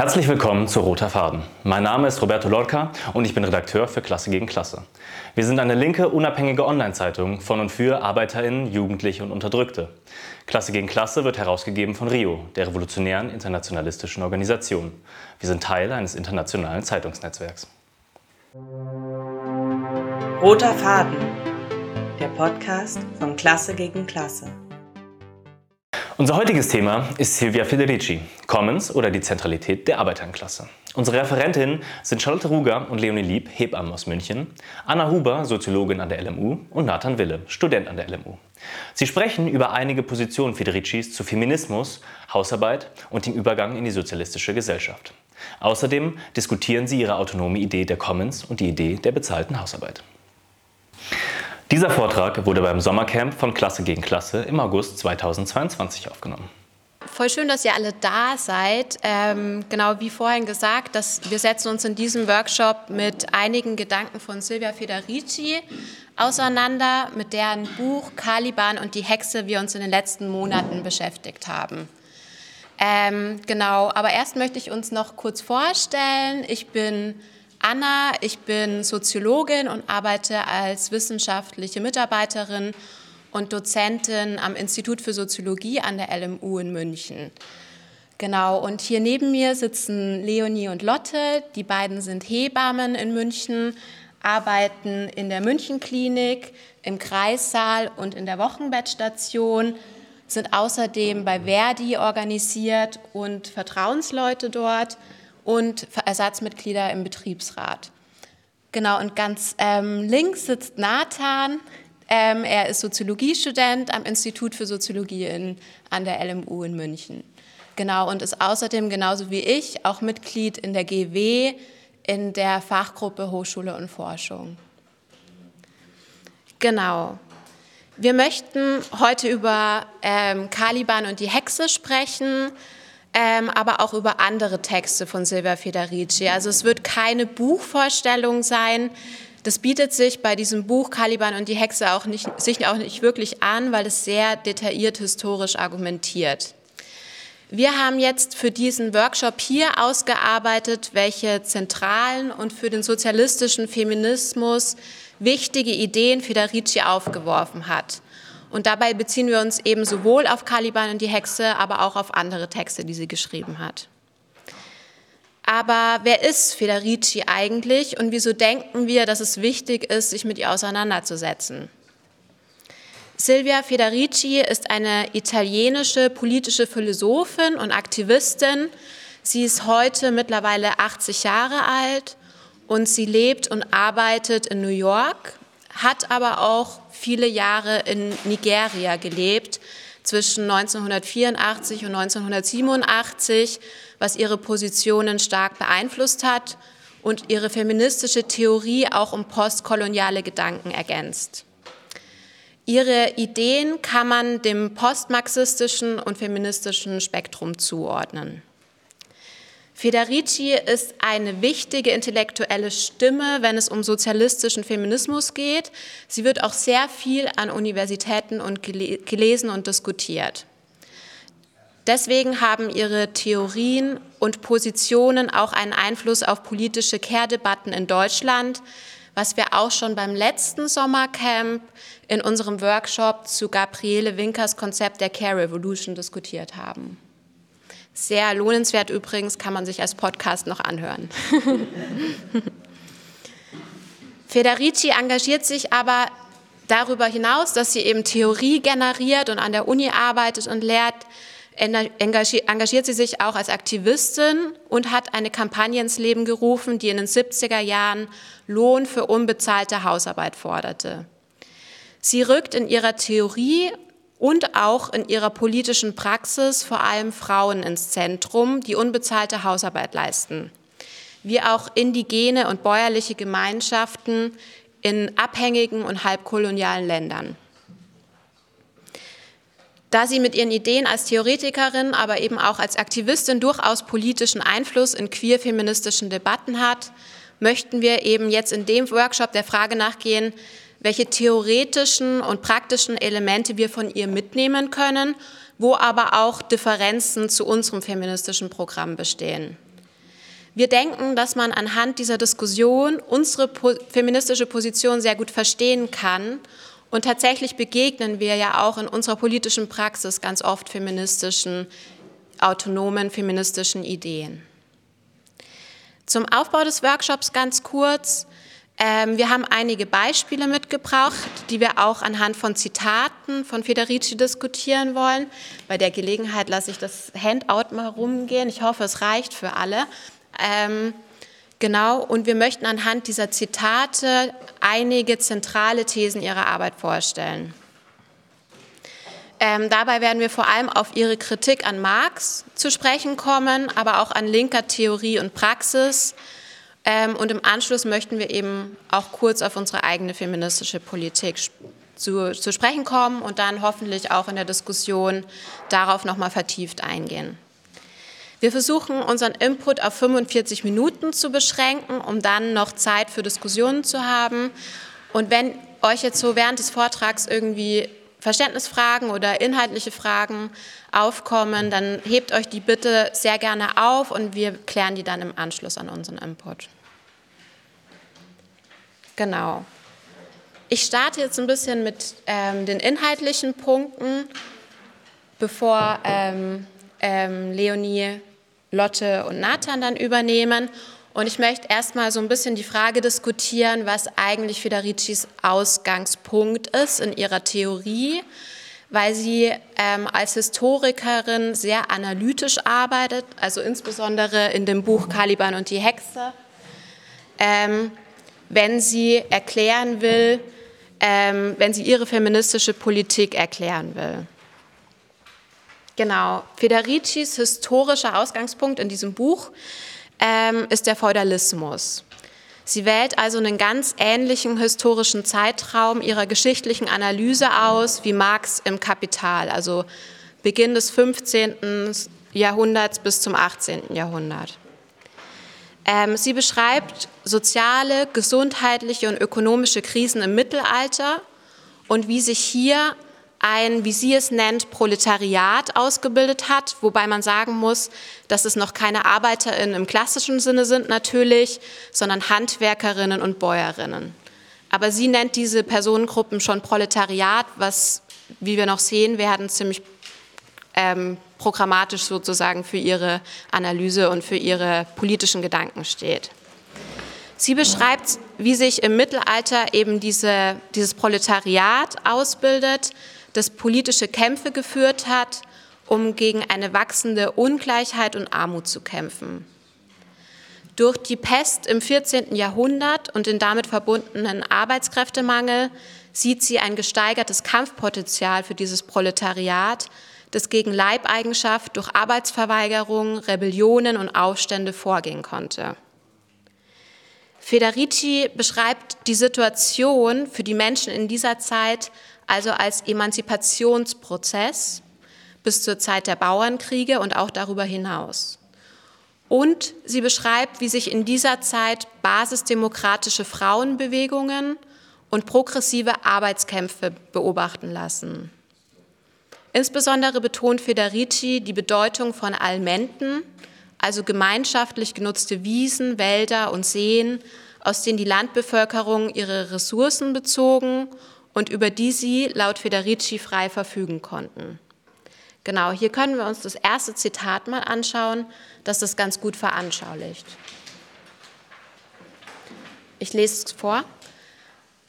Herzlich willkommen zu Roter Faden. Mein Name ist Roberto Lorca und ich bin Redakteur für Klasse gegen Klasse. Wir sind eine linke, unabhängige Online-Zeitung von und für ArbeiterInnen, Jugendliche und Unterdrückte. Klasse gegen Klasse wird herausgegeben von RIO, der revolutionären internationalistischen Organisation. Wir sind Teil eines internationalen Zeitungsnetzwerks. Roter Faden, der Podcast von Klasse gegen Klasse. Unser heutiges Thema ist Silvia Federici, Commons oder die Zentralität der Arbeiterklasse. Unsere Referentinnen sind Charlotte Ruger und Leonie Lieb, Hebammen aus München, Anna Huber, Soziologin an der LMU und Nathan Wille, Student an der LMU. Sie sprechen über einige Positionen Federicis zu Feminismus, Hausarbeit und dem Übergang in die sozialistische Gesellschaft. Außerdem diskutieren sie ihre autonome Idee der Commons und die Idee der bezahlten Hausarbeit. Dieser Vortrag wurde beim Sommercamp von Klasse gegen Klasse im August 2022 aufgenommen. Voll schön, dass ihr alle da seid. Ähm, genau wie vorhin gesagt, dass wir setzen uns in diesem Workshop mit einigen Gedanken von Silvia Federici auseinander, mit deren Buch Caliban und die Hexe wir uns in den letzten Monaten beschäftigt haben. Ähm, genau, aber erst möchte ich uns noch kurz vorstellen. Ich bin Anna, ich bin Soziologin und arbeite als wissenschaftliche Mitarbeiterin und Dozentin am Institut für Soziologie an der LMU in München. Genau, und hier neben mir sitzen Leonie und Lotte. Die beiden sind Hebammen in München, arbeiten in der Münchenklinik, im Kreissaal und in der Wochenbettstation, sind außerdem bei Verdi organisiert und Vertrauensleute dort und Ersatzmitglieder im Betriebsrat. Genau, und ganz ähm, links sitzt Nathan. Ähm, er ist Soziologiestudent am Institut für Soziologie in, an der LMU in München. Genau, und ist außerdem genauso wie ich auch Mitglied in der GW in der Fachgruppe Hochschule und Forschung. Genau. Wir möchten heute über ähm, Caliban und die Hexe sprechen ähm, aber auch über andere Texte von Silvia Federici. Also es wird keine Buchvorstellung sein. Das bietet sich bei diesem Buch Caliban und die Hexe auch nicht, sich auch nicht wirklich an, weil es sehr detailliert historisch argumentiert. Wir haben jetzt für diesen Workshop hier ausgearbeitet, welche zentralen und für den sozialistischen Feminismus wichtige Ideen Federici aufgeworfen hat. Und dabei beziehen wir uns eben sowohl auf Caliban und die Hexe, aber auch auf andere Texte, die sie geschrieben hat. Aber wer ist Federici eigentlich und wieso denken wir, dass es wichtig ist, sich mit ihr auseinanderzusetzen? Silvia Federici ist eine italienische politische Philosophin und Aktivistin. Sie ist heute mittlerweile 80 Jahre alt und sie lebt und arbeitet in New York hat aber auch viele Jahre in Nigeria gelebt, zwischen 1984 und 1987, was ihre Positionen stark beeinflusst hat und ihre feministische Theorie auch um postkoloniale Gedanken ergänzt. Ihre Ideen kann man dem postmarxistischen und feministischen Spektrum zuordnen. Federici ist eine wichtige intellektuelle Stimme, wenn es um sozialistischen Feminismus geht. Sie wird auch sehr viel an Universitäten und gelesen und diskutiert. Deswegen haben ihre Theorien und Positionen auch einen Einfluss auf politische Kehrdebatten in Deutschland, was wir auch schon beim letzten Sommercamp in unserem Workshop zu Gabriele Winkers Konzept der Care Revolution diskutiert haben. Sehr lohnenswert übrigens, kann man sich als Podcast noch anhören. Federici engagiert sich aber darüber hinaus, dass sie eben Theorie generiert und an der Uni arbeitet und lehrt, engagiert sie sich auch als Aktivistin und hat eine Kampagne ins Leben gerufen, die in den 70er Jahren Lohn für unbezahlte Hausarbeit forderte. Sie rückt in ihrer Theorie und auch in ihrer politischen Praxis vor allem Frauen ins Zentrum, die unbezahlte Hausarbeit leisten, wie auch indigene und bäuerliche Gemeinschaften in abhängigen und halbkolonialen Ländern. Da sie mit ihren Ideen als Theoretikerin, aber eben auch als Aktivistin durchaus politischen Einfluss in queer-feministischen Debatten hat, möchten wir eben jetzt in dem Workshop der Frage nachgehen, welche theoretischen und praktischen Elemente wir von ihr mitnehmen können, wo aber auch Differenzen zu unserem feministischen Programm bestehen. Wir denken, dass man anhand dieser Diskussion unsere feministische Position sehr gut verstehen kann. Und tatsächlich begegnen wir ja auch in unserer politischen Praxis ganz oft feministischen, autonomen feministischen Ideen. Zum Aufbau des Workshops ganz kurz. Ähm, wir haben einige Beispiele mitgebracht, die wir auch anhand von Zitaten von Federici diskutieren wollen. Bei der Gelegenheit lasse ich das Handout mal rumgehen. Ich hoffe, es reicht für alle. Ähm, genau, und wir möchten anhand dieser Zitate einige zentrale Thesen ihrer Arbeit vorstellen. Ähm, dabei werden wir vor allem auf ihre Kritik an Marx zu sprechen kommen, aber auch an linker Theorie und Praxis, ähm, und im Anschluss möchten wir eben auch kurz auf unsere eigene feministische Politik zu, zu sprechen kommen und dann hoffentlich auch in der Diskussion darauf nochmal vertieft eingehen. Wir versuchen unseren Input auf 45 Minuten zu beschränken, um dann noch Zeit für Diskussionen zu haben. Und wenn euch jetzt so während des Vortrags irgendwie Verständnisfragen oder inhaltliche Fragen aufkommen, dann hebt euch die bitte sehr gerne auf und wir klären die dann im Anschluss an unseren Input. Genau. Ich starte jetzt ein bisschen mit ähm, den inhaltlichen Punkten, bevor ähm, ähm, Leonie, Lotte und Nathan dann übernehmen. Und ich möchte erstmal so ein bisschen die Frage diskutieren, was eigentlich Federicis Ausgangspunkt ist in ihrer Theorie, weil sie ähm, als Historikerin sehr analytisch arbeitet, also insbesondere in dem Buch Caliban und die Hexe, ähm, wenn sie erklären will, ähm, wenn sie ihre feministische Politik erklären will. Genau, Federicis historischer Ausgangspunkt in diesem Buch ähm, ist der Feudalismus. Sie wählt also einen ganz ähnlichen historischen Zeitraum ihrer geschichtlichen Analyse aus wie Marx im Kapital, also Beginn des 15. Jahrhunderts bis zum 18. Jahrhundert. Ähm, sie beschreibt soziale, gesundheitliche und ökonomische Krisen im Mittelalter und wie sich hier ein, wie sie es nennt, Proletariat ausgebildet hat, wobei man sagen muss, dass es noch keine Arbeiterinnen im klassischen Sinne sind natürlich, sondern Handwerkerinnen und Bäuerinnen. Aber sie nennt diese Personengruppen schon Proletariat, was, wie wir noch sehen werden, ziemlich ähm, programmatisch sozusagen für ihre Analyse und für ihre politischen Gedanken steht. Sie beschreibt, wie sich im Mittelalter eben diese, dieses Proletariat ausbildet, das politische Kämpfe geführt hat, um gegen eine wachsende Ungleichheit und Armut zu kämpfen. Durch die Pest im 14. Jahrhundert und den damit verbundenen Arbeitskräftemangel sieht sie ein gesteigertes Kampfpotenzial für dieses Proletariat, das gegen Leibeigenschaft durch Arbeitsverweigerung, Rebellionen und Aufstände vorgehen konnte. Federici beschreibt die Situation für die Menschen in dieser Zeit also als Emanzipationsprozess bis zur Zeit der Bauernkriege und auch darüber hinaus. Und sie beschreibt, wie sich in dieser Zeit basisdemokratische Frauenbewegungen und progressive Arbeitskämpfe beobachten lassen. Insbesondere betont Federici die Bedeutung von Almenten, also gemeinschaftlich genutzte Wiesen, Wälder und Seen, aus denen die Landbevölkerung ihre Ressourcen bezogen und über die sie laut Federici frei verfügen konnten. Genau, hier können wir uns das erste Zitat mal anschauen, das das ganz gut veranschaulicht. Ich lese es vor.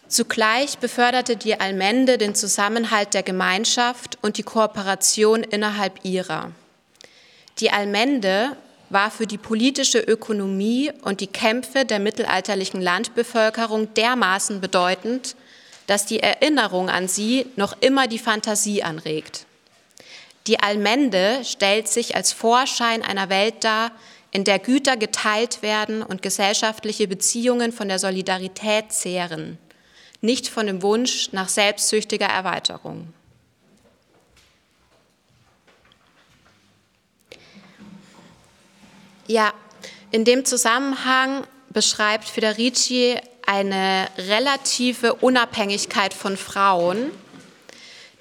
Zugleich beförderte die Allmende den Zusammenhalt der Gemeinschaft und die Kooperation innerhalb ihrer. Die Allmende war für die politische Ökonomie und die Kämpfe der mittelalterlichen Landbevölkerung dermaßen bedeutend, dass die Erinnerung an sie noch immer die Fantasie anregt. Die Allmende stellt sich als Vorschein einer Welt dar, in der Güter geteilt werden und gesellschaftliche Beziehungen von der Solidarität zehren, nicht von dem Wunsch nach selbstsüchtiger Erweiterung. Ja, in dem Zusammenhang beschreibt Federici eine relative Unabhängigkeit von Frauen,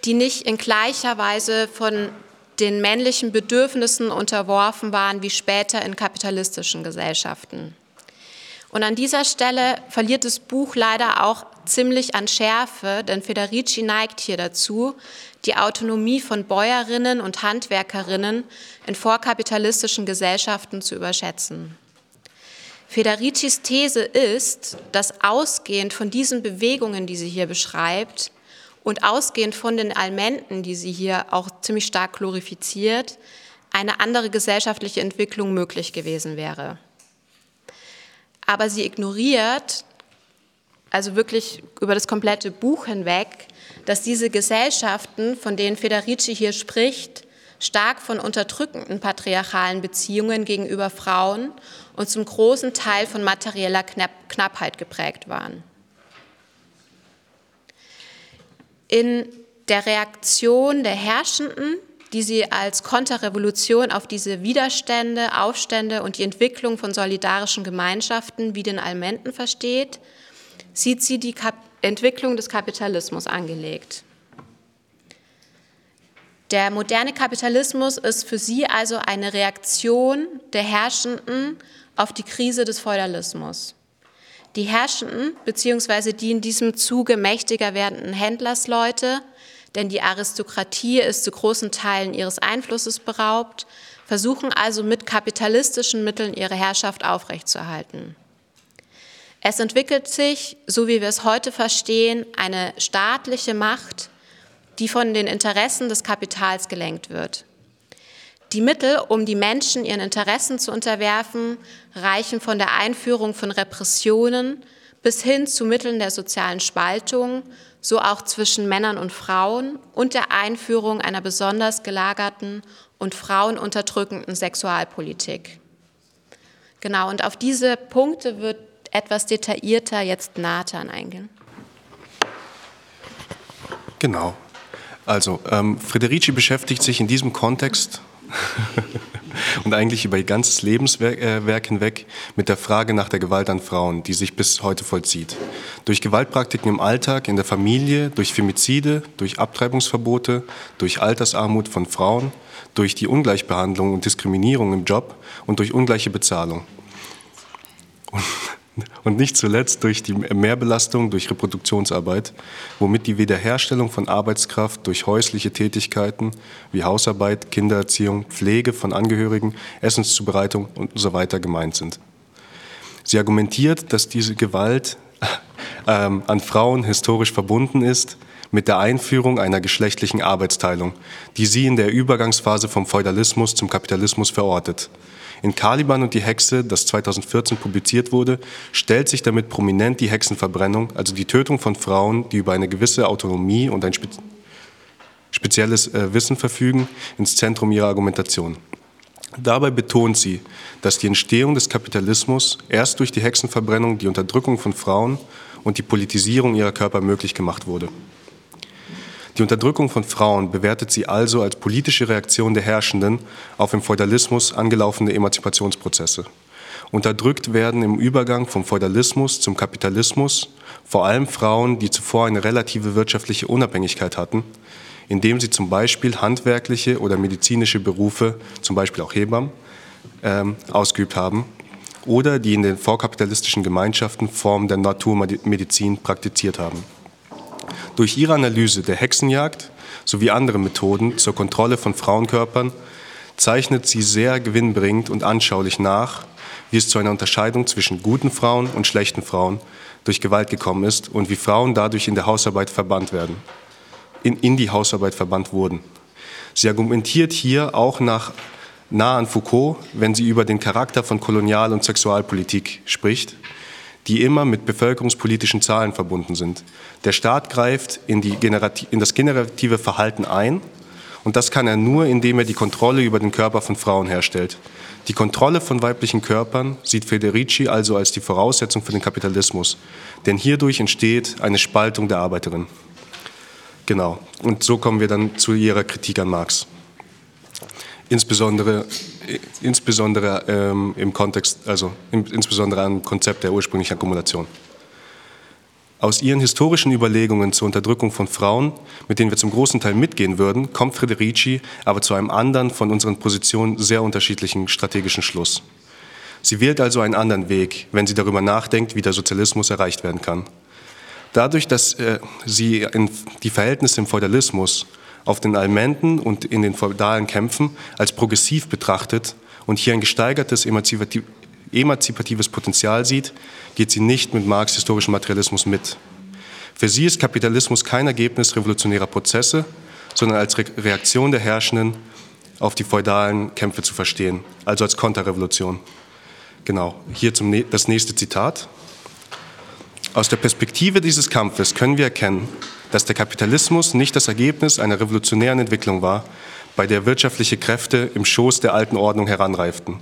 die nicht in gleicher Weise von den männlichen Bedürfnissen unterworfen waren wie später in kapitalistischen Gesellschaften. Und an dieser Stelle verliert das Buch leider auch ziemlich an Schärfe, denn Federici neigt hier dazu, die Autonomie von Bäuerinnen und Handwerkerinnen in vorkapitalistischen Gesellschaften zu überschätzen. Federicis These ist, dass ausgehend von diesen Bewegungen, die sie hier beschreibt, und ausgehend von den Almenten, die sie hier auch ziemlich stark glorifiziert, eine andere gesellschaftliche Entwicklung möglich gewesen wäre. Aber sie ignoriert, also wirklich über das komplette Buch hinweg, dass diese Gesellschaften, von denen Federici hier spricht, stark von unterdrückenden patriarchalen Beziehungen gegenüber Frauen und zum großen Teil von materieller Knappheit geprägt waren. In der Reaktion der Herrschenden, die sie als Konterrevolution auf diese Widerstände, Aufstände und die Entwicklung von solidarischen Gemeinschaften wie den Almenten versteht, sieht sie die Kap Entwicklung des Kapitalismus angelegt. Der moderne Kapitalismus ist für sie also eine Reaktion der Herrschenden auf die Krise des Feudalismus. Die Herrschenden bzw. die in diesem Zuge mächtiger werdenden Händlersleute, denn die Aristokratie ist zu großen Teilen ihres Einflusses beraubt, versuchen also mit kapitalistischen Mitteln ihre Herrschaft aufrechtzuerhalten. Es entwickelt sich, so wie wir es heute verstehen, eine staatliche Macht, die von den Interessen des Kapitals gelenkt wird. Die Mittel, um die Menschen ihren Interessen zu unterwerfen, reichen von der Einführung von Repressionen bis hin zu Mitteln der sozialen Spaltung, so auch zwischen Männern und Frauen und der Einführung einer besonders gelagerten und frauenunterdrückenden Sexualpolitik. Genau, und auf diese Punkte wird etwas detaillierter jetzt Nathan eingehen. Genau. Also, ähm, Federici beschäftigt sich in diesem Kontext und eigentlich über ihr ganzes Lebenswerk äh, hinweg mit der Frage nach der Gewalt an Frauen, die sich bis heute vollzieht. Durch Gewaltpraktiken im Alltag, in der Familie, durch Femizide, durch Abtreibungsverbote, durch Altersarmut von Frauen, durch die Ungleichbehandlung und Diskriminierung im Job und durch ungleiche Bezahlung. Und und nicht zuletzt durch die Mehrbelastung durch Reproduktionsarbeit, womit die Wiederherstellung von Arbeitskraft durch häusliche Tätigkeiten wie Hausarbeit, Kindererziehung, Pflege von Angehörigen, Essenszubereitung und so weiter gemeint sind. Sie argumentiert, dass diese Gewalt ähm, an Frauen historisch verbunden ist mit der Einführung einer geschlechtlichen Arbeitsteilung, die sie in der Übergangsphase vom Feudalismus zum Kapitalismus verortet. In Caliban und die Hexe, das 2014 publiziert wurde, stellt sich damit prominent die Hexenverbrennung, also die Tötung von Frauen, die über eine gewisse Autonomie und ein spezielles äh, Wissen verfügen, ins Zentrum ihrer Argumentation. Dabei betont sie, dass die Entstehung des Kapitalismus erst durch die Hexenverbrennung, die Unterdrückung von Frauen und die Politisierung ihrer Körper möglich gemacht wurde. Die Unterdrückung von Frauen bewertet sie also als politische Reaktion der Herrschenden auf im Feudalismus angelaufene Emanzipationsprozesse. Unterdrückt werden im Übergang vom Feudalismus zum Kapitalismus vor allem Frauen, die zuvor eine relative wirtschaftliche Unabhängigkeit hatten, indem sie zum Beispiel handwerkliche oder medizinische Berufe, zum Beispiel auch Hebammen, ähm, ausgeübt haben oder die in den vorkapitalistischen Gemeinschaften Formen der Naturmedizin praktiziert haben. Durch ihre Analyse der Hexenjagd sowie andere Methoden zur Kontrolle von Frauenkörpern zeichnet sie sehr gewinnbringend und anschaulich nach, wie es zu einer Unterscheidung zwischen guten Frauen und schlechten Frauen durch Gewalt gekommen ist und wie Frauen dadurch in der Hausarbeit verbannt werden, in, in die Hausarbeit verbannt wurden. Sie argumentiert hier auch nach nah an Foucault, wenn sie über den Charakter von Kolonial- und Sexualpolitik spricht, die immer mit bevölkerungspolitischen Zahlen verbunden sind. Der Staat greift in, in, das generative Verhalten ein und das kann er nur, indem er die Kontrolle über den Körper von Frauen herstellt. Die Kontrolle von weiblichen Körpern sieht Federici also als die Voraussetzung für den Kapitalismus, denn hierdurch entsteht eine Spaltung der Arbeiterin. Genau, und so kommen wir dann zu ihrer Kritik an Marx. Insbesondere insbesondere ähm, im Kontext, also im, insbesondere am Konzept der ursprünglichen Akkumulation. Aus ihren historischen Überlegungen zur Unterdrückung von Frauen, mit denen wir zum großen Teil mitgehen würden, kommt Federici aber zu einem anderen, von unseren Positionen sehr unterschiedlichen strategischen Schluss. Sie wählt also einen anderen Weg, wenn sie darüber nachdenkt, wie der Sozialismus erreicht werden kann. Dadurch, dass äh, sie die Verhältnisse im Feudalismus auf den Almenden und in den feudalen Kämpfen als progressiv betrachtet und hier ein gesteigertes emanzipatives Potenzial sieht, geht sie nicht mit Marx historischem Materialismus mit. Für sie ist Kapitalismus kein Ergebnis revolutionärer Prozesse, sondern als Reaktion der Herrschenden auf die feudalen Kämpfe zu verstehen, also als Konterrevolution. Genau, hier zum, das nächste Zitat. Aus der Perspektive dieses Kampfes können wir erkennen, dass der Kapitalismus nicht das Ergebnis einer revolutionären Entwicklung war, bei der wirtschaftliche Kräfte im Schoß der alten Ordnung heranreiften.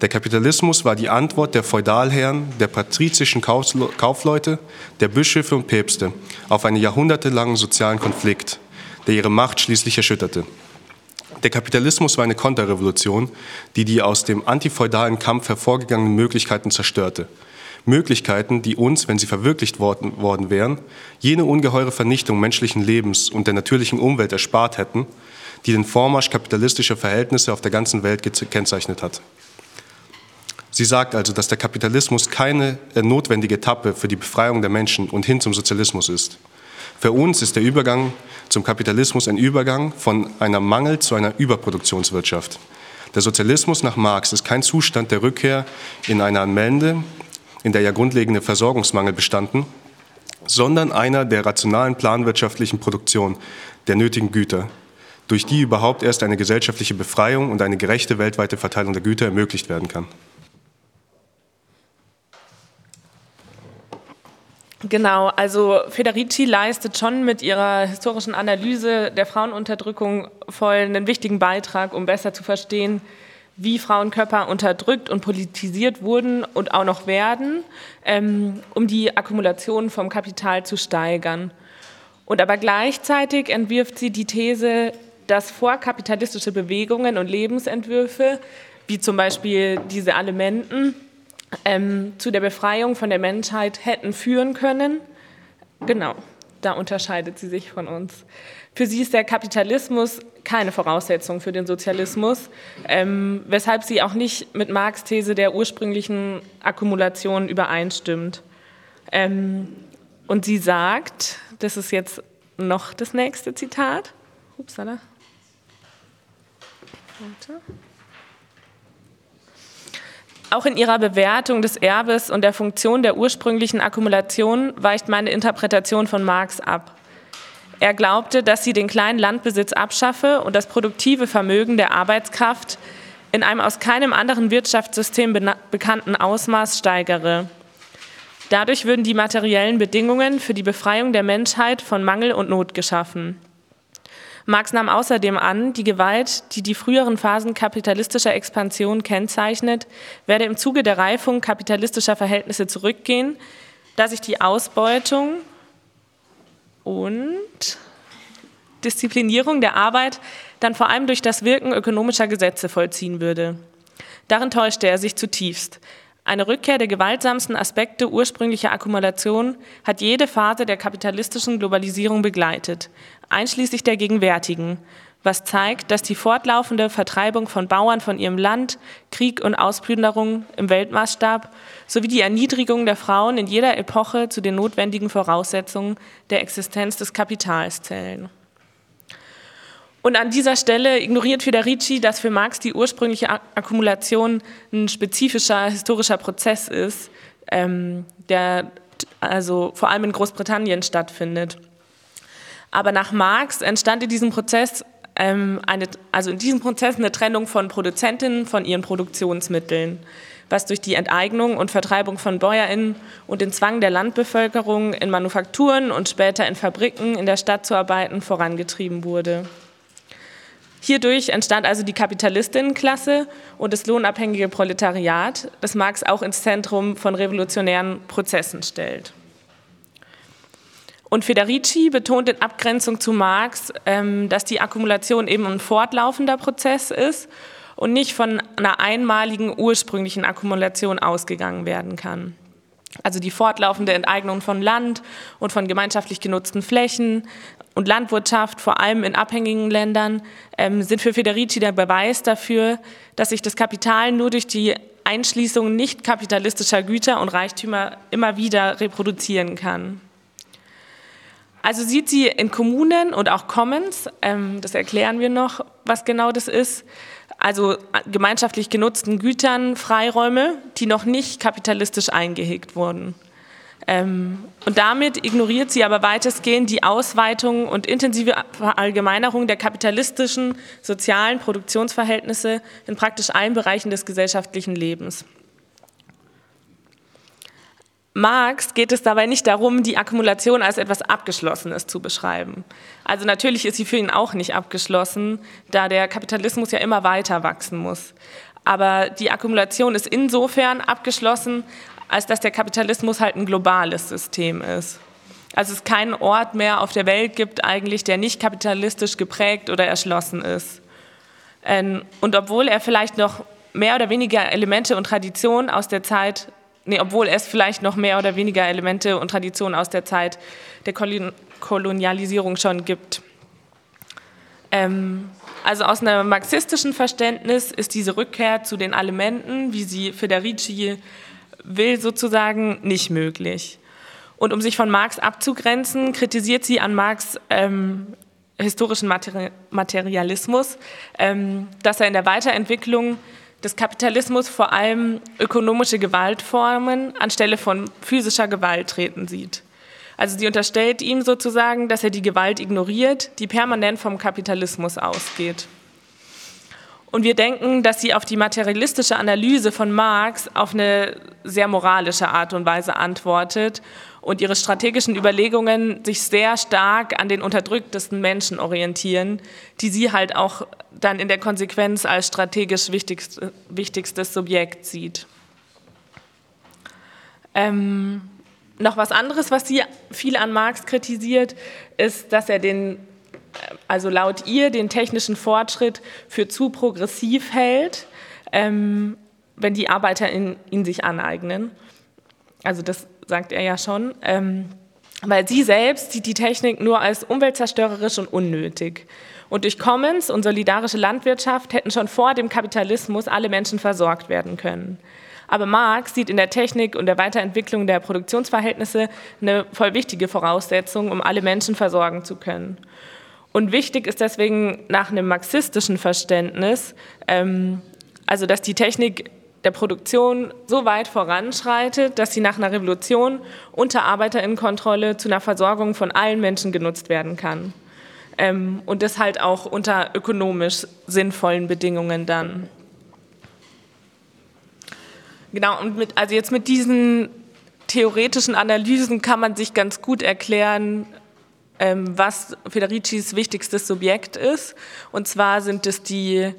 Der Kapitalismus war die Antwort der Feudalherren, der patrizischen Kaufleute, der Bischöfe und Päpste auf einen jahrhundertelangen sozialen Konflikt, der ihre Macht schließlich erschütterte. Der Kapitalismus war eine Konterrevolution, die die aus dem antifeudalen Kampf hervorgegangenen Möglichkeiten zerstörte. Möglichkeiten, die uns, wenn sie verwirklicht worden, worden wären, jene ungeheure Vernichtung menschlichen Lebens und der natürlichen Umwelt erspart hätten, die den Vormarsch kapitalistischer Verhältnisse auf der ganzen Welt gekennzeichnet hat. Sie sagt also, dass der Kapitalismus keine äh, notwendige Etappe für die Befreiung der Menschen und hin zum Sozialismus ist. Für uns ist der Übergang zum Kapitalismus ein Übergang von einer Mangel zu einer Überproduktionswirtschaft. Der Sozialismus nach Marx ist kein Zustand der Rückkehr in eine Anmelde, in der ja grundlegende Versorgungsmangel bestanden, sondern einer der rationalen planwirtschaftlichen Produktion der nötigen Güter, durch die überhaupt erst eine gesellschaftliche Befreiung und eine gerechte weltweite Verteilung der Güter ermöglicht werden kann. Genau, also Federici leistet schon mit ihrer historischen Analyse der Frauenunterdrückung voll einen wichtigen Beitrag, um besser zu verstehen, wie Frauenkörper unterdrückt und politisiert wurden und auch noch werden, ähm, um die Akkumulation vom Kapital zu steigern. Und aber gleichzeitig entwirft sie die These, dass vorkapitalistische Bewegungen und Lebensentwürfe, wie zum Beispiel diese Alimenten, ähm, zu der Befreiung von der Menschheit hätten führen können. Genau, da unterscheidet sie sich von uns. Für sie ist der Kapitalismus keine Voraussetzung für den Sozialismus, ähm, weshalb sie auch nicht mit Marx These der ursprünglichen Akkumulation übereinstimmt. Ähm, und sie sagt, das ist jetzt noch das nächste Zitat. Upsala. Warte. Auch in ihrer Bewertung des Erbes und der Funktion der ursprünglichen Akkumulation weicht meine Interpretation von Marx ab. Er glaubte, dass sie den kleinen Landbesitz abschaffe und das produktive Vermögen der Arbeitskraft in einem aus keinem anderen Wirtschaftssystem bekannten Ausmaß steigere. Dadurch würden die materiellen Bedingungen für die Befreiung der Menschheit von Mangel und Not geschaffen. Marx nahm außerdem an, die Gewalt, die die früheren Phasen kapitalistischer Expansion kennzeichnet, werde im Zuge der Reifung kapitalistischer Verhältnisse zurückgehen, da sich die Ausbeutung und Disziplinierung der Arbeit dann vor allem durch das Wirken ökonomischer Gesetze vollziehen würde. Darin täuschte er sich zutiefst. Eine Rückkehr der gewaltsamsten Aspekte ursprünglicher Akkumulation hat jede Phase der kapitalistischen Globalisierung begleitet, einschließlich der gegenwärtigen, was zeigt, dass die fortlaufende Vertreibung von Bauern von ihrem Land, Krieg und Ausplünderung im Weltmaßstab sowie die Erniedrigung der Frauen in jeder Epoche zu den notwendigen Voraussetzungen der Existenz des Kapitals zählen. Und an dieser Stelle ignoriert Federici, dass für Marx die ursprüngliche Akkumulation ein spezifischer historischer Prozess ist, ähm, der also vor allem in Großbritannien stattfindet. Aber nach Marx entstand in diesem Prozess ähm, eine, also in diesem Prozess eine Trennung von Produzentinnen von ihren Produktionsmitteln, was durch die Enteignung und Vertreibung von BäuerInnen und den Zwang der Landbevölkerung in Manufakturen und später in Fabriken in der Stadt zu arbeiten vorangetrieben wurde. Hierdurch entstand also die Kapitalistinnenklasse und das lohnabhängige Proletariat, das Marx auch ins Zentrum von revolutionären Prozessen stellt. Und Federici betont in Abgrenzung zu Marx, ähm, dass die Akkumulation eben ein fortlaufender Prozess ist und nicht von einer einmaligen ursprünglichen Akkumulation ausgegangen werden kann. Also die fortlaufende Enteignung von Land und von gemeinschaftlich genutzten Flächen und Landwirtschaft, vor allem in abhängigen Ländern, ähm, sind für Federici der Beweis dafür, dass sich das Kapital nur durch die Einschließung nicht kapitalistischer Güter und Reichtümer immer wieder reproduzieren kann. Also sieht sie in Kommunen und auch Commons, ähm, das erklären wir noch, was genau das ist, also gemeinschaftlich genutzten Gütern Freiräume, die noch nicht kapitalistisch eingehegt wurden. Ähm, und damit ignoriert sie aber weitestgehend die Ausweitung und intensive Verallgemeinerung der kapitalistischen sozialen Produktionsverhältnisse in praktisch allen Bereichen des gesellschaftlichen Lebens. Marx geht es dabei nicht darum, die Akkumulation als etwas Abgeschlossenes zu beschreiben. Also natürlich ist sie für ihn auch nicht abgeschlossen, da der Kapitalismus ja immer weiter wachsen muss. Aber die Akkumulation ist insofern abgeschlossen, als dass der Kapitalismus halt ein globales System ist. Also es keinen Ort mehr auf der Welt gibt eigentlich, der nicht kapitalistisch geprägt oder erschlossen ist. Ähm, und obwohl er vielleicht noch mehr oder weniger Elemente und Traditionen aus der Zeit nee, obwohl es vielleicht noch mehr oder weniger Elemente und Traditionen aus der Zeit der Kolonialisierung schon gibt. Ähm, also aus einem marxistischen Verständnis ist diese Rückkehr zu den Elementen, wie sie Federici will, sozusagen nicht möglich. Und um sich von Marx abzugrenzen, kritisiert sie an Marx ähm, historischen Materi Materialismus, ähm, dass er in der Weiterentwicklung des Kapitalismus vor allem ökonomische Gewaltformen anstelle von physischer Gewalt treten sieht. Also sie unterstellt ihm sozusagen, dass er die Gewalt ignoriert, die permanent vom Kapitalismus ausgeht. Und wir denken, dass sie auf die materialistische Analyse von Marx auf eine sehr moralische Art und Weise antwortet und ihre strategischen Überlegungen sich sehr stark an den unterdrücktesten Menschen orientieren, die sie halt auch dann in der Konsequenz als strategisch wichtigst, wichtigstes Subjekt sieht. Ähm, noch was anderes, was sie viel an Marx kritisiert, ist, dass er den, also laut ihr, den technischen Fortschritt für zu progressiv hält, ähm, wenn die Arbeiter in, ihn sich aneignen. Also das sagt er ja schon. Ähm, weil sie selbst sieht die Technik nur als umweltzerstörerisch und unnötig. Und durch Commons und solidarische Landwirtschaft hätten schon vor dem Kapitalismus alle Menschen versorgt werden können. Aber Marx sieht in der Technik und der Weiterentwicklung der Produktionsverhältnisse eine voll wichtige Voraussetzung, um alle Menschen versorgen zu können. Und wichtig ist deswegen nach einem marxistischen Verständnis, ähm, also dass die Technik der Produktion so weit voranschreitet, dass sie nach einer Revolution unter Arbeiterinnenkontrolle zu einer Versorgung von allen Menschen genutzt werden kann. Ähm, und das halt auch unter ökonomisch sinnvollen Bedingungen dann. Genau, und mit, also jetzt mit diesen theoretischen Analysen kann man sich ganz gut erklären, ähm, was Federicis wichtigstes Subjekt ist. Und zwar sind es die,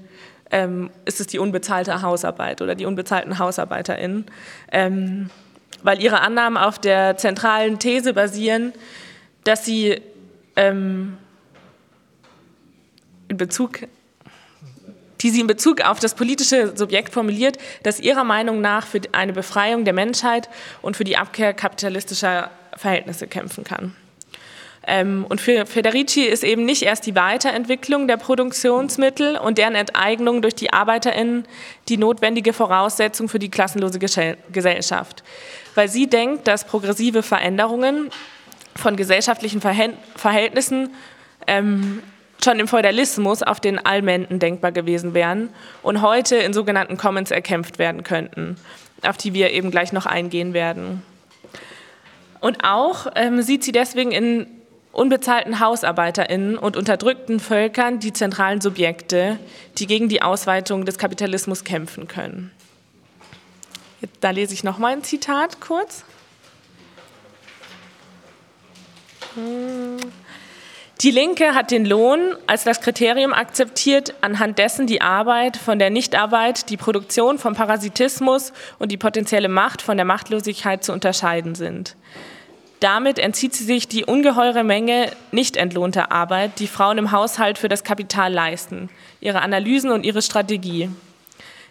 ähm, ist es die unbezahlte Hausarbeit oder die unbezahlten HausarbeiterInnen. Ähm, weil ihre Annahmen auf der zentralen These basieren, dass sie ähm, in Bezug die sie in Bezug auf das politische Subjekt formuliert, das ihrer Meinung nach für eine Befreiung der Menschheit und für die Abkehr kapitalistischer Verhältnisse kämpfen kann. Ähm, und für Federici ist eben nicht erst die Weiterentwicklung der Produktionsmittel und deren Enteignung durch die ArbeiterInnen die notwendige Voraussetzung für die klassenlose Gesellschaft. Weil sie denkt, dass progressive Veränderungen von gesellschaftlichen Verhältnissen ähm, schon im Feudalismus auf den Allmenden denkbar gewesen wären und heute in sogenannten Commons erkämpft werden könnten, auf die wir eben gleich noch eingehen werden. Und auch ähm, sieht sie deswegen in unbezahlten HausarbeiterInnen und unterdrückten Völkern die zentralen Subjekte, die gegen die Ausweitung des Kapitalismus kämpfen können. Da lese ich noch mal ein Zitat kurz. Hm. Die Linke hat den Lohn als das Kriterium akzeptiert, anhand dessen die Arbeit von der Nichtarbeit, die Produktion vom Parasitismus und die potenzielle Macht von der Machtlosigkeit zu unterscheiden sind. Damit entzieht sie sich die ungeheure Menge nicht entlohnter Arbeit, die Frauen im Haushalt für das Kapital leisten, ihre Analysen und ihre Strategie.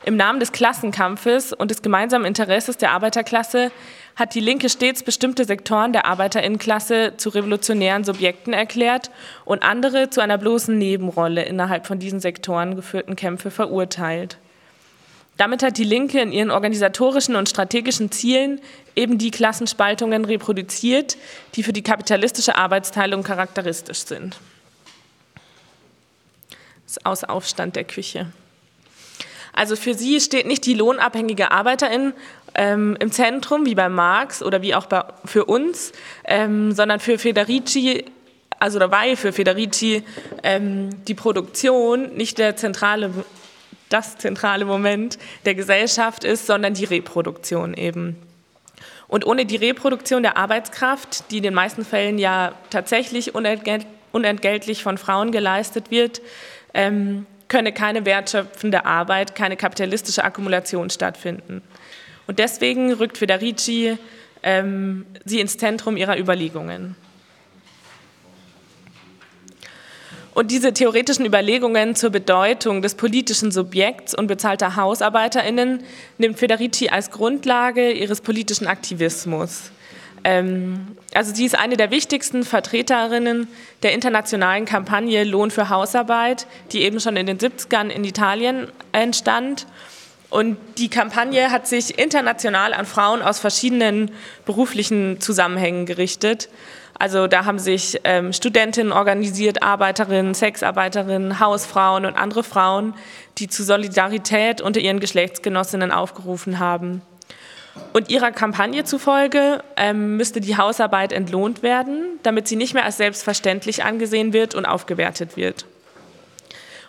Im Namen des Klassenkampfes und des gemeinsamen Interesses der Arbeiterklasse hat die Linke stets bestimmte Sektoren der Arbeiterinnenklasse zu revolutionären Subjekten erklärt und andere zu einer bloßen Nebenrolle innerhalb von diesen Sektoren geführten Kämpfe verurteilt. Damit hat die Linke in ihren organisatorischen und strategischen Zielen eben die Klassenspaltungen reproduziert, die für die kapitalistische Arbeitsteilung charakteristisch sind. Das Ausaufstand der Küche. Also für sie steht nicht die lohnabhängige Arbeiterin ähm, im Zentrum, wie bei Marx oder wie auch bei, für uns, ähm, sondern für Federici, also dabei für Federici ähm, die Produktion nicht der zentrale, das zentrale Moment der Gesellschaft ist, sondern die Reproduktion eben. Und ohne die Reproduktion der Arbeitskraft, die in den meisten Fällen ja tatsächlich unentgeltlich von Frauen geleistet wird, ähm, könne keine wertschöpfende Arbeit, keine kapitalistische Akkumulation stattfinden. Und deswegen rückt Federici ähm, sie ins Zentrum ihrer Überlegungen. Und diese theoretischen Überlegungen zur Bedeutung des politischen Subjekts und bezahlter Hausarbeiterinnen nimmt Federici als Grundlage ihres politischen Aktivismus. Ähm, also sie ist eine der wichtigsten Vertreterinnen der internationalen Kampagne Lohn für Hausarbeit, die eben schon in den 70ern in Italien entstand. Und die Kampagne hat sich international an Frauen aus verschiedenen beruflichen Zusammenhängen gerichtet. Also da haben sich ähm, Studentinnen organisiert, Arbeiterinnen, Sexarbeiterinnen, Hausfrauen und andere Frauen, die zu Solidarität unter ihren Geschlechtsgenossinnen aufgerufen haben. Und ihrer Kampagne zufolge ähm, müsste die Hausarbeit entlohnt werden, damit sie nicht mehr als selbstverständlich angesehen wird und aufgewertet wird.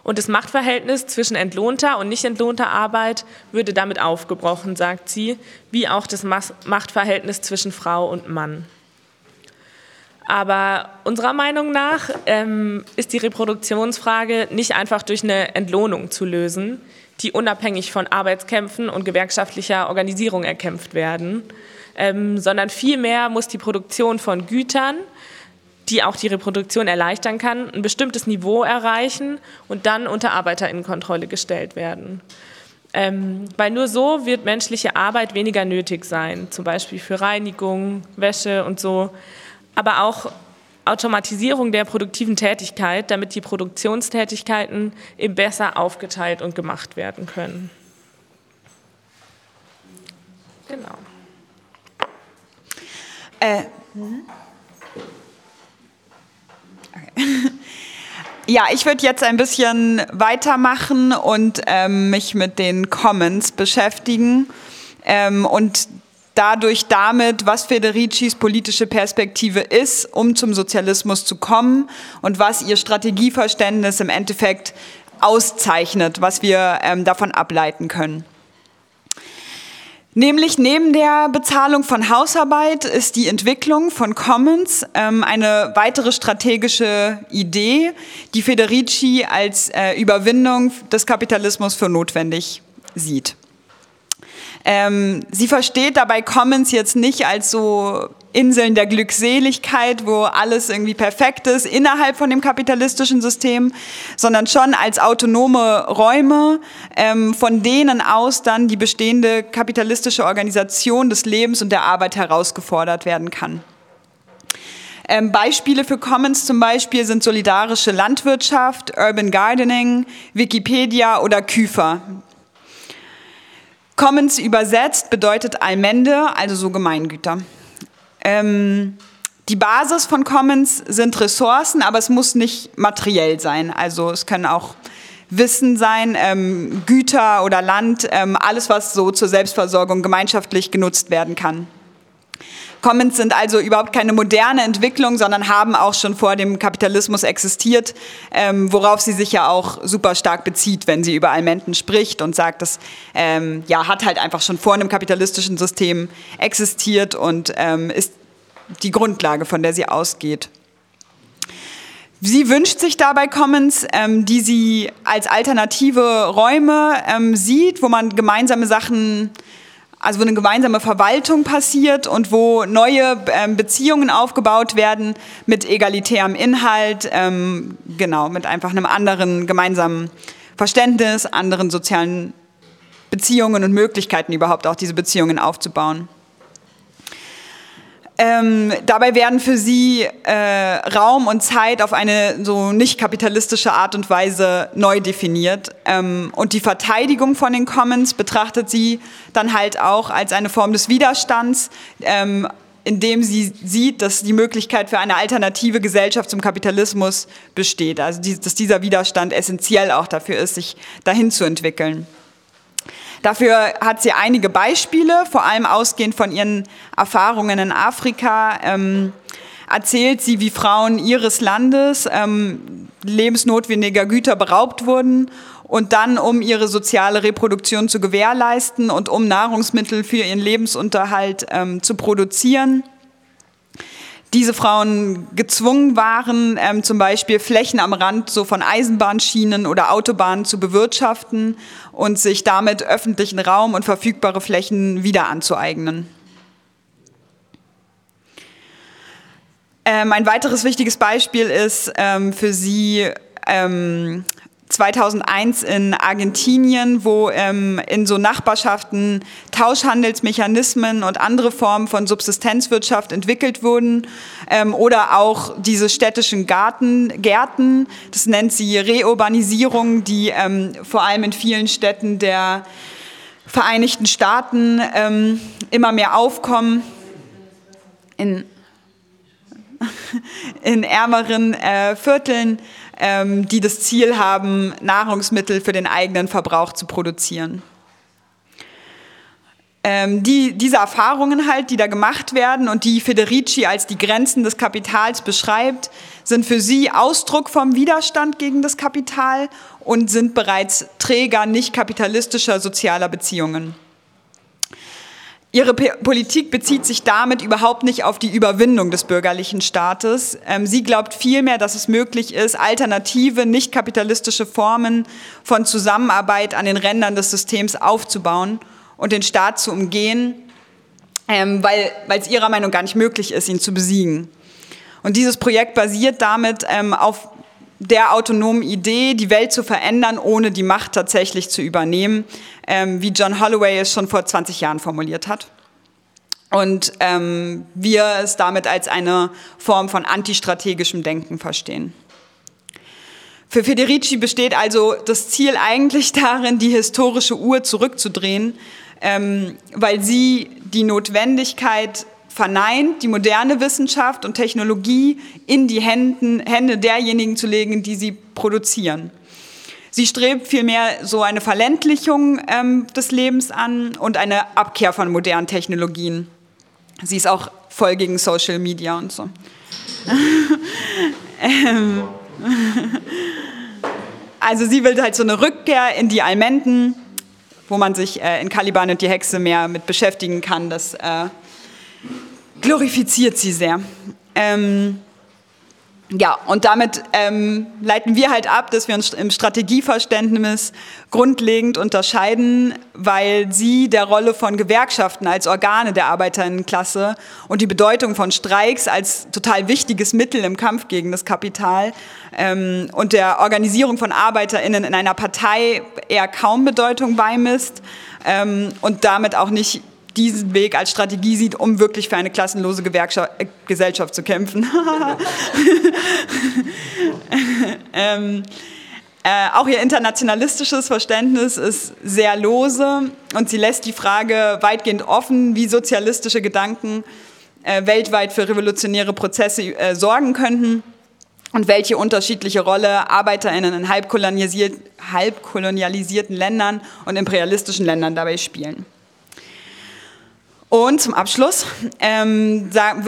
Und das Machtverhältnis zwischen entlohnter und nicht entlohnter Arbeit würde damit aufgebrochen, sagt sie, wie auch das Machtverhältnis zwischen Frau und Mann. Aber unserer Meinung nach ähm, ist die Reproduktionsfrage nicht einfach durch eine Entlohnung zu lösen, die unabhängig von Arbeitskämpfen und gewerkschaftlicher Organisierung erkämpft werden, ähm, sondern vielmehr muss die Produktion von Gütern, die auch die Reproduktion erleichtern kann, ein bestimmtes Niveau erreichen und dann unter Arbeiterinnenkontrolle gestellt werden. Ähm, weil nur so wird menschliche Arbeit weniger nötig sein, zum Beispiel für Reinigung, Wäsche und so, aber auch Automatisierung der produktiven Tätigkeit, damit die Produktionstätigkeiten eben besser aufgeteilt und gemacht werden können. Genau. Äh, okay. Ja, ich würde jetzt ein bisschen weitermachen und ähm, mich mit den Commons beschäftigen ähm, und dadurch damit, was Federicis politische Perspektive ist, um zum Sozialismus zu kommen und was ihr Strategieverständnis im Endeffekt auszeichnet, was wir ähm, davon ableiten können. Nämlich neben der Bezahlung von Hausarbeit ist die Entwicklung von Commons ähm, eine weitere strategische Idee, die Federici als äh, Überwindung des Kapitalismus für notwendig sieht. Ähm, sie versteht dabei Commons jetzt nicht als so Inseln der Glückseligkeit, wo alles irgendwie perfekt ist innerhalb von dem kapitalistischen System, sondern schon als autonome Räume, ähm, von denen aus dann die bestehende kapitalistische Organisation des Lebens und der Arbeit herausgefordert werden kann. Ähm, Beispiele für Commons zum Beispiel sind solidarische Landwirtschaft, Urban Gardening, Wikipedia oder Küfer, Commons übersetzt bedeutet Allmende, also so Gemeingüter. Ähm, die Basis von Commons sind Ressourcen, aber es muss nicht materiell sein. Also es können auch Wissen sein, ähm, Güter oder Land, ähm, alles, was so zur Selbstversorgung gemeinschaftlich genutzt werden kann. Commons sind also überhaupt keine moderne Entwicklung, sondern haben auch schon vor dem Kapitalismus existiert, ähm, worauf sie sich ja auch super stark bezieht, wenn sie über Almenten spricht und sagt, das ähm, ja, hat halt einfach schon vor einem kapitalistischen System existiert und ähm, ist die Grundlage, von der sie ausgeht. Sie wünscht sich dabei Commons, ähm, die sie als alternative Räume ähm, sieht, wo man gemeinsame Sachen also wo eine gemeinsame Verwaltung passiert und wo neue ähm, Beziehungen aufgebaut werden mit egalitärem Inhalt, ähm, genau, mit einfach einem anderen gemeinsamen Verständnis, anderen sozialen Beziehungen und Möglichkeiten überhaupt auch diese Beziehungen aufzubauen. Ähm, dabei werden für sie äh, Raum und Zeit auf eine so nicht kapitalistische Art und Weise neu definiert. Ähm, und die Verteidigung von den Commons betrachtet sie dann halt auch als eine Form des Widerstands, ähm, indem sie sieht, dass die Möglichkeit für eine alternative Gesellschaft zum Kapitalismus besteht. Also die, dass dieser Widerstand essentiell auch dafür ist, sich dahin zu entwickeln. Dafür hat sie einige Beispiele, vor allem ausgehend von ihren Erfahrungen in Afrika. Ähm, erzählt sie, wie Frauen ihres Landes ähm, lebensnotwendiger Güter beraubt wurden und dann, um ihre soziale Reproduktion zu gewährleisten und um Nahrungsmittel für ihren Lebensunterhalt ähm, zu produzieren, diese Frauen gezwungen waren, ähm, zum Beispiel Flächen am Rand so von Eisenbahnschienen oder Autobahnen zu bewirtschaften und sich damit öffentlichen Raum und verfügbare Flächen wieder anzueignen. Ähm, ein weiteres wichtiges Beispiel ist ähm, für sie ähm, 2001 in Argentinien, wo ähm, in so Nachbarschaften Tauschhandelsmechanismen und andere Formen von Subsistenzwirtschaft entwickelt wurden ähm, oder auch diese städtischen Garten, Gärten, das nennt sie Reurbanisierung, die ähm, vor allem in vielen Städten der Vereinigten Staaten ähm, immer mehr aufkommen. In, in ärmeren äh, Vierteln ähm, die das Ziel haben, Nahrungsmittel für den eigenen Verbrauch zu produzieren. Ähm, die, diese Erfahrungen halt, die da gemacht werden und die Federici als die Grenzen des Kapitals beschreibt, sind für sie Ausdruck vom Widerstand gegen das Kapital und sind bereits Träger nicht kapitalistischer sozialer Beziehungen. Ihre Politik bezieht sich damit überhaupt nicht auf die Überwindung des bürgerlichen Staates. Ähm, sie glaubt vielmehr, dass es möglich ist, alternative, nicht kapitalistische Formen von Zusammenarbeit an den Rändern des Systems aufzubauen und den Staat zu umgehen, ähm, weil es ihrer Meinung gar nicht möglich ist, ihn zu besiegen. Und dieses Projekt basiert damit ähm, auf der autonomen Idee, die Welt zu verändern, ohne die Macht tatsächlich zu übernehmen, ähm, wie John Holloway es schon vor 20 Jahren formuliert hat. Und ähm, wir es damit als eine Form von antistrategischem Denken verstehen. Für Federici besteht also das Ziel eigentlich darin, die historische Uhr zurückzudrehen, ähm, weil sie die Notwendigkeit verneint, die moderne Wissenschaft und Technologie in die Händen, Hände derjenigen zu legen, die sie produzieren. Sie strebt vielmehr so eine Verländlichung ähm, des Lebens an und eine Abkehr von modernen Technologien. Sie ist auch voll gegen Social Media und so. ähm, also sie will halt so eine Rückkehr in die Almenden, wo man sich äh, in Caliban und die Hexe mehr mit beschäftigen kann. Das äh, glorifiziert sie sehr. Ähm, ja, und damit ähm, leiten wir halt ab, dass wir uns im Strategieverständnis grundlegend unterscheiden, weil sie der Rolle von Gewerkschaften als Organe der Arbeiterinnenklasse und die Bedeutung von Streiks als total wichtiges Mittel im Kampf gegen das Kapital ähm, und der Organisierung von ArbeiterInnen in einer Partei eher kaum Bedeutung beimisst ähm, und damit auch nicht diesen Weg als Strategie sieht, um wirklich für eine klassenlose Gewerkschaft, äh, Gesellschaft zu kämpfen. ähm, äh, auch ihr internationalistisches Verständnis ist sehr lose und sie lässt die Frage weitgehend offen, wie sozialistische Gedanken äh, weltweit für revolutionäre Prozesse äh, sorgen könnten und welche unterschiedliche Rolle ArbeiterInnen in halbkolonialisiert, halbkolonialisierten Ländern und imperialistischen Ländern dabei spielen. Und zum Abschluss ähm, sag,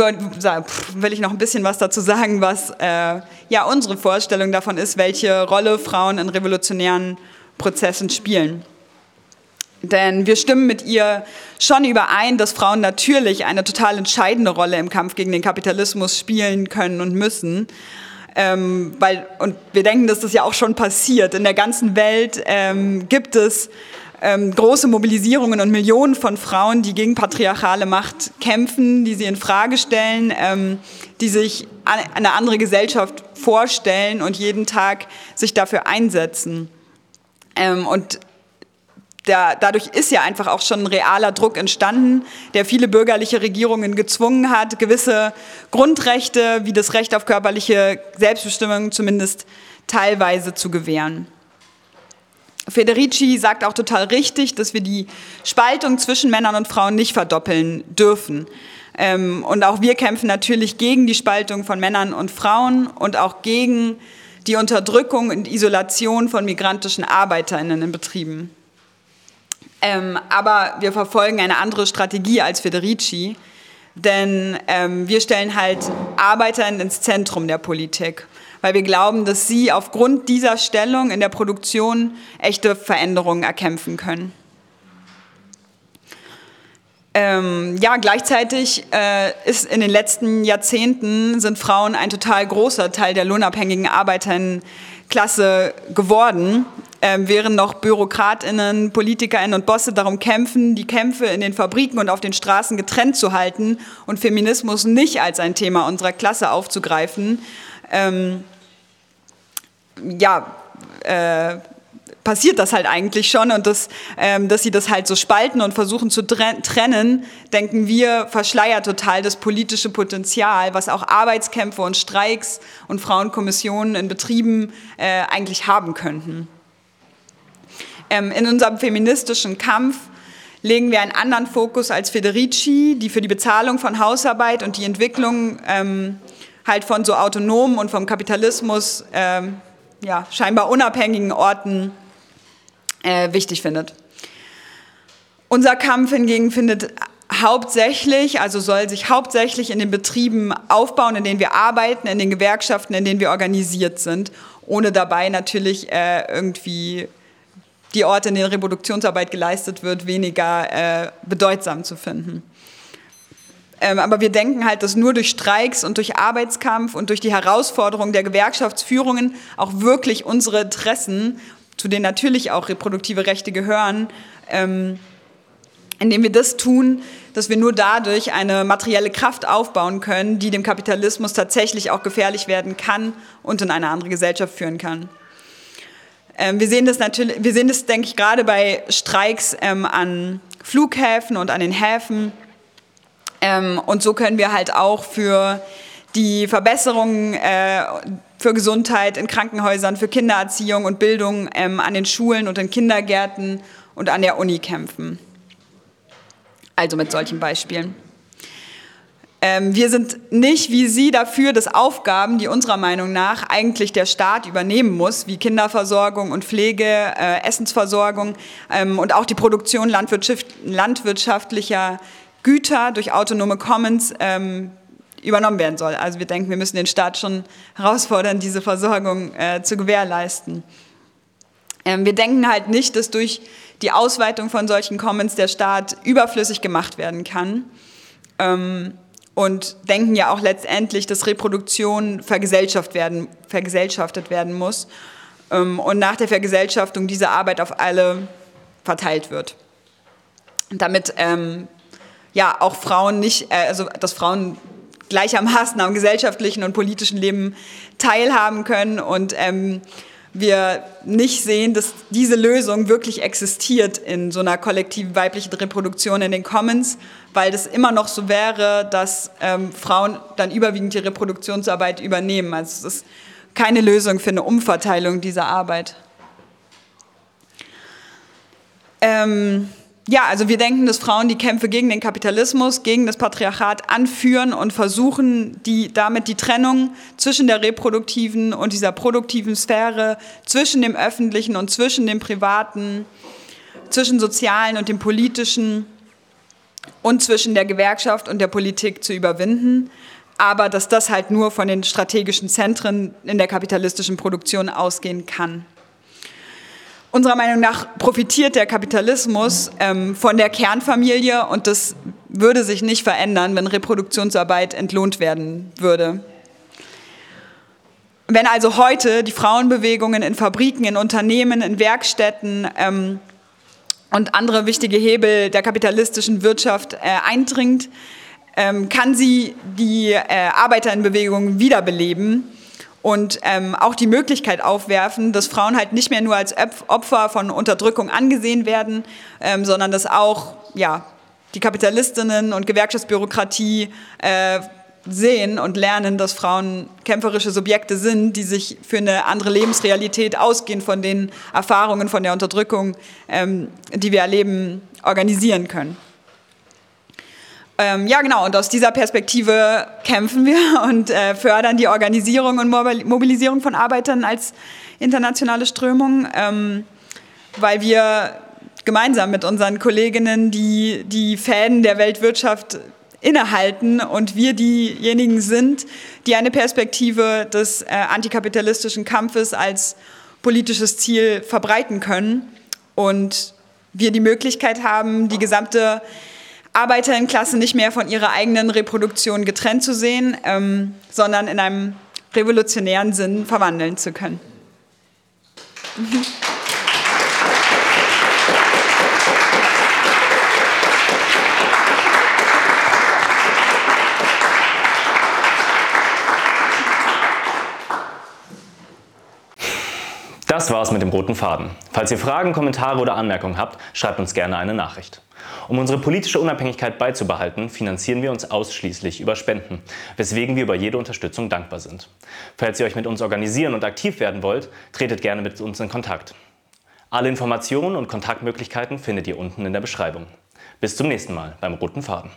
will ich noch ein bisschen was dazu sagen, was äh, ja unsere Vorstellung davon ist, welche Rolle Frauen in revolutionären Prozessen spielen. Denn wir stimmen mit ihr schon überein, dass Frauen natürlich eine total entscheidende Rolle im Kampf gegen den Kapitalismus spielen können und müssen. Ähm, weil, und wir denken, dass das ja auch schon passiert. In der ganzen Welt ähm, gibt es ähm, große Mobilisierungen und Millionen von Frauen, die gegen patriarchale Macht kämpfen, die sie in Frage stellen, ähm, die sich eine andere Gesellschaft vorstellen und jeden Tag sich dafür einsetzen. Ähm, und da, dadurch ist ja einfach auch schon ein realer Druck entstanden, der viele bürgerliche Regierungen gezwungen hat, gewisse Grundrechte wie das Recht auf körperliche Selbstbestimmung zumindest teilweise zu gewähren. Federici sagt auch total richtig, dass wir die Spaltung zwischen Männern und Frauen nicht verdoppeln dürfen. Ähm, und auch wir kämpfen natürlich gegen die Spaltung von Männern und Frauen und auch gegen die Unterdrückung und Isolation von migrantischen Arbeiterinnen in Betrieben. Ähm, aber wir verfolgen eine andere Strategie als Federici, denn ähm, wir stellen halt Arbeiterinnen ins Zentrum der Politik weil wir glauben, dass sie aufgrund dieser Stellung in der Produktion echte Veränderungen erkämpfen können. Ähm, ja, gleichzeitig äh, ist in den letzten Jahrzehnten sind Frauen ein total großer Teil der lohnabhängigen Arbeiterinnenklasse geworden, äh, während noch Bürokratinnen, Politikerinnen und Bosse darum kämpfen, die Kämpfe in den Fabriken und auf den Straßen getrennt zu halten und Feminismus nicht als ein Thema unserer Klasse aufzugreifen, ähm, ja, äh, passiert das halt eigentlich schon und das, ähm, dass sie das halt so spalten und versuchen zu trennen, denken wir, verschleiert total das politische Potenzial, was auch Arbeitskämpfe und Streiks und Frauenkommissionen in Betrieben äh, eigentlich haben könnten. Ähm, in unserem feministischen Kampf legen wir einen anderen Fokus als Federici, die für die Bezahlung von Hausarbeit und die Entwicklung ähm, halt von so autonomen und vom Kapitalismus ähm, ja, scheinbar unabhängigen Orten äh, wichtig findet. Unser Kampf hingegen findet hauptsächlich, also soll sich hauptsächlich in den Betrieben aufbauen, in denen wir arbeiten, in den Gewerkschaften, in denen wir organisiert sind, ohne dabei natürlich äh, irgendwie die Orte, in denen Reproduktionsarbeit geleistet wird, weniger äh, bedeutsam zu finden. Ähm, aber wir denken halt, dass nur durch Streiks und durch Arbeitskampf und durch die Herausforderung der Gewerkschaftsführungen auch wirklich unsere Interessen, zu denen natürlich auch reproduktive Rechte gehören, ähm, indem wir das tun, dass wir nur dadurch eine materielle Kraft aufbauen können, die dem Kapitalismus tatsächlich auch gefährlich werden kann und in eine andere Gesellschaft führen kann. Ähm, wir sehen das natürlich, wir sehen das, denke ich, gerade bei Streiks ähm, an Flughäfen und an den Häfen ähm, und so können wir halt auch für die Verbesserungen äh, für Gesundheit in Krankenhäusern, für Kindererziehung und Bildung ähm, an den Schulen und in Kindergärten und an der Uni kämpfen. Also mit solchen Beispielen. Ähm, wir sind nicht wie Sie dafür, dass Aufgaben, die unserer Meinung nach eigentlich der Staat übernehmen muss, wie Kinderversorgung und Pflege, äh, Essensversorgung ähm, und auch die Produktion landwirtschaft landwirtschaftlicher Güter durch autonome Commons ähm, übernommen werden soll. Also wir denken, wir müssen den Staat schon herausfordern, diese Versorgung äh, zu gewährleisten. Ähm, wir denken halt nicht, dass durch die Ausweitung von solchen Commons der Staat überflüssig gemacht werden kann. Ähm, und denken ja auch letztendlich, dass Reproduktion vergesellschaft werden, vergesellschaftet werden muss ähm, und nach der Vergesellschaftung diese Arbeit auf alle verteilt wird. Damit ähm, ja auch Frauen nicht, äh, also dass Frauen gleichermaßen am gesellschaftlichen und politischen Leben teilhaben können und ähm, wir nicht sehen, dass diese Lösung wirklich existiert in so einer kollektiven weiblichen Reproduktion in den Commons, weil das immer noch so wäre, dass ähm, Frauen dann überwiegend die Reproduktionsarbeit übernehmen. Also es ist keine Lösung für eine Umverteilung dieser Arbeit. Ähm, ja, also wir denken, dass Frauen die Kämpfe gegen den Kapitalismus, gegen das Patriarchat anführen und versuchen, die, damit die Trennung zwischen der reproduktiven und dieser produktiven Sphäre, zwischen dem öffentlichen und zwischen dem privaten, zwischen sozialen und dem politischen und zwischen der Gewerkschaft und der Politik zu überwinden. Aber dass das halt nur von den strategischen Zentren in der kapitalistischen Produktion ausgehen kann. Unserer Meinung nach profitiert der Kapitalismus ähm, von der Kernfamilie und das würde sich nicht verändern, wenn Reproduktionsarbeit entlohnt werden würde. Wenn also heute die Frauenbewegungen in Fabriken, in Unternehmen, in Werkstätten ähm, und andere wichtige Hebel der kapitalistischen Wirtschaft äh, eindringt, ähm, kann sie die äh, Arbeiterinnenbewegung wiederbeleben und ähm, auch die Möglichkeit aufwerfen, dass Frauen halt nicht mehr nur als Opfer von Unterdrückung angesehen werden, ähm, sondern dass auch ja, die Kapitalistinnen und Gewerkschaftsbürokratie äh, sehen und lernen, dass Frauen kämpferische Subjekte sind, die sich für eine andere Lebensrealität ausgehend von den Erfahrungen von der Unterdrückung, ähm, die wir erleben, organisieren können. Ähm, ja, genau, und aus dieser Perspektive kämpfen wir und äh, fördern die Organisierung und Mobilisierung von Arbeitern als internationale Strömung, ähm, weil wir gemeinsam mit unseren Kolleginnen die, die Fäden der Weltwirtschaft innehalten und wir diejenigen sind, die eine Perspektive des äh, antikapitalistischen Kampfes als politisches Ziel verbreiten können und wir die Möglichkeit haben, die gesamte Arbeiterinnenklasse nicht mehr von ihrer eigenen Reproduktion getrennt zu sehen, ähm, sondern in einem revolutionären Sinn verwandeln zu können. Das war's mit dem roten Faden. Falls ihr Fragen, Kommentare oder Anmerkungen habt, schreibt uns gerne eine Nachricht. Um unsere politische Unabhängigkeit beizubehalten, finanzieren wir uns ausschließlich über Spenden, weswegen wir über jede Unterstützung dankbar sind. Falls ihr euch mit uns organisieren und aktiv werden wollt, tretet gerne mit uns in Kontakt. Alle Informationen und Kontaktmöglichkeiten findet ihr unten in der Beschreibung. Bis zum nächsten Mal beim Roten Faden.